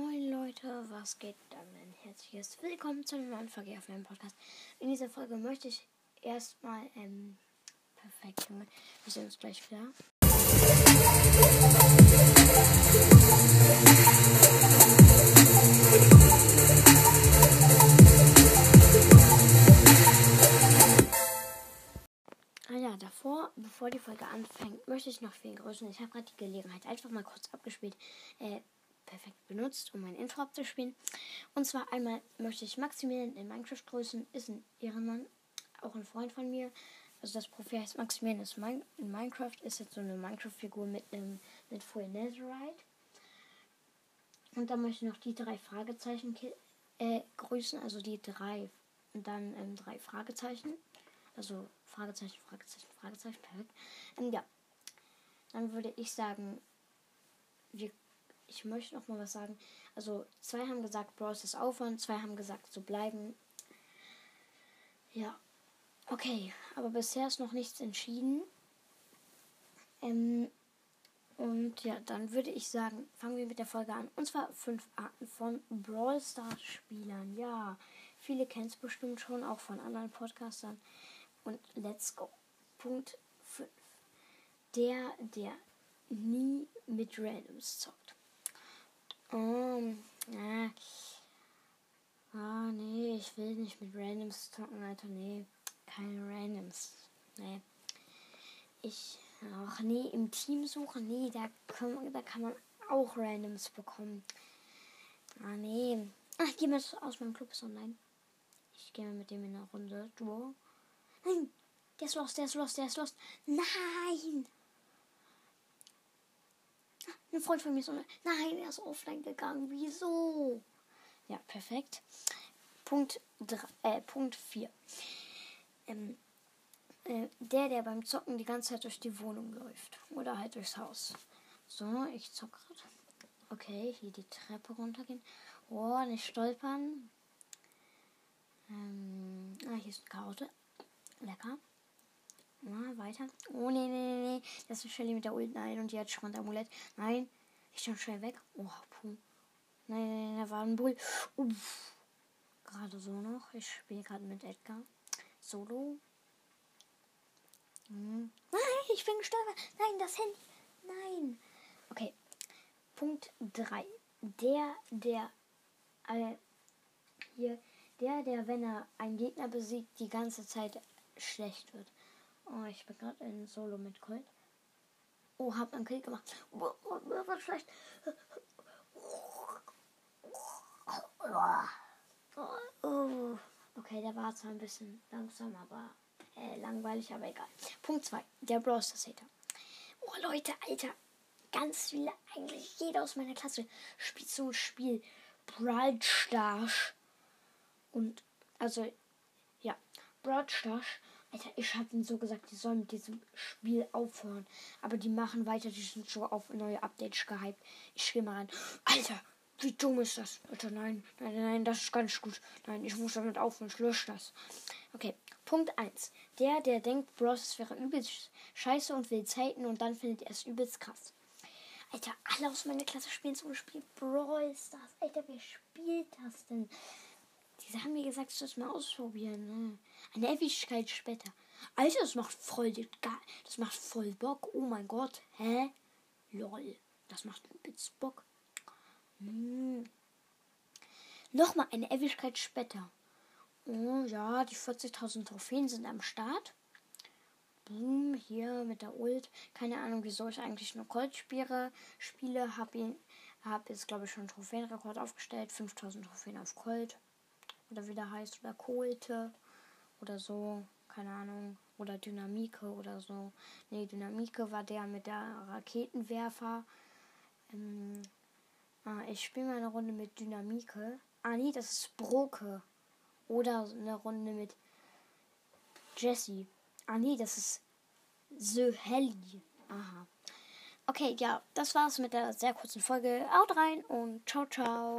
Moin Leute, was geht dann? Ein herzliches Willkommen zu einem neuen Folge auf meinem Podcast. In dieser Folge möchte ich erstmal, ähm, perfekt, wir sehen uns gleich wieder. Ah ja, davor, bevor die Folge anfängt, möchte ich noch wen grüßen. Ich habe gerade die Gelegenheit einfach mal kurz abgespielt, äh, perfekt benutzt, um mein Intro abzuspielen. Und zwar einmal möchte ich Maximilian in Minecraft grüßen, ist ein Ehrenmann, auch ein Freund von mir. Also das Profil heißt Maximilian ist mein, in Minecraft, ist jetzt so eine Minecraft-Figur mit einem mit Full Netherite. Und dann möchte ich noch die drei Fragezeichen äh, grüßen, also die drei und dann ähm, drei Fragezeichen. Also Fragezeichen, Fragezeichen, Fragezeichen, perfekt. Ähm, ja, dann würde ich sagen, wir, ich möchte noch mal was sagen. Also zwei haben gesagt, Bros ist aufhören, zwei haben gesagt, so bleiben. Ja, okay, aber bisher ist noch nichts entschieden. Ähm, und ja, dann würde ich sagen, fangen wir mit der Folge an. Und zwar fünf Arten von Brawl Stars Spielern. Ja, viele kennen es bestimmt schon, auch von anderen Podcastern. Und let's go. Punkt 5. Der, der nie mit Randoms zockt. Um, äh, ah, nee, ich will nicht mit Randoms zocken, Alter. Nee, keine Randoms. Nee. Ich, ach nee, im Team suchen, nee, da kann, da kann man auch Randoms bekommen. Ah, nee. Ach, jemand aus meinem Club ist online. Ich gehe mal mit dem in eine Runde. Duo. Nein, der ist lost, der ist lost, der ist lost. Nein! Ein Freund von mir online. Nein, er ist offline gegangen. Wieso? Ja, perfekt. Punkt 3, äh, Punkt 4. Ähm, äh, der, der beim Zocken die ganze Zeit durch die Wohnung läuft. Oder halt durchs Haus. So, ich zock gerade. Okay, hier die Treppe runtergehen. Oh, nicht stolpern. Ähm, ah, hier ist eine Karotte. Lecker. Weiter. Oh, nee, nee, nee, nee. Das ist Shelly mit der Ult. Nein, und die hat Schwand-Amulett. Nein. Ich schon schnell weg. Oh, puh. Nein, nein, nein, da war ein Bull. Uff. Gerade so noch. Ich spiele gerade mit Edgar. Solo. Hm. Nein, ich bin gestorben. Nein, das Handy. Nein. Okay. Punkt 3. Der, der äh, hier, der, der, wenn er einen Gegner besiegt, die ganze Zeit schlecht wird. Oh, ich bin gerade in Solo mit Colt. Oh, hab einen Kill gemacht. Oh, oh, wird schlecht. Oh, okay, der war zwar ein bisschen langsam, aber äh, langweilig, aber egal. Punkt 2. Der Browser Hater. Oh, Leute, Alter. Ganz viele, eigentlich jeder aus meiner Klasse spielt so ein Spiel. Brawl Stars. Und, also, ja, Brawl Stars. Alter, ich habe ihnen so gesagt, die sollen mit diesem Spiel aufhören. Aber die machen weiter, die sind schon auf neue Updates gehypt. Ich gehe mal rein. Alter, wie dumm ist das? Alter, nein, nein, nein, das ist ganz gut. Nein, ich muss damit aufhören, ich lösche das. Okay, Punkt 1. Der, der denkt, Bros wäre übelst scheiße und will Zeiten und dann findet er es übelst krass. Alter, alle aus meiner Klasse spielen so ein Spiel Brawl Stars. Alter, wer spielt das denn? Die haben mir gesagt, ich soll es mal ausprobieren. Ne? Eine Ewigkeit später. Alter, das macht voll. Das macht voll Bock. Oh mein Gott. Hä? Lol. Das macht übelst Bock. Hm. Nochmal eine Ewigkeit später. Oh ja, die 40.000 Trophäen sind am Start. Boom, hier mit der Ult. Keine Ahnung, wieso ich eigentlich nur Colt spiele. Spiele, habe ihn, habe jetzt glaube ich schon einen Trophäenrekord aufgestellt. 5000 Trophäen auf Colt. Oder wie der heißt. Oder Kolte. Oder so. Keine Ahnung. Oder Dynamike oder so. Nee, Dynamike war der mit der Raketenwerfer. Ähm, ah, ich spiele mal eine Runde mit Dynamike. Ah, nee, das ist Broke. Oder eine Runde mit Jesse. Ah, nee, das ist The Helly. Aha. Okay, ja, das war's mit der sehr kurzen Folge. Haut rein und ciao, ciao.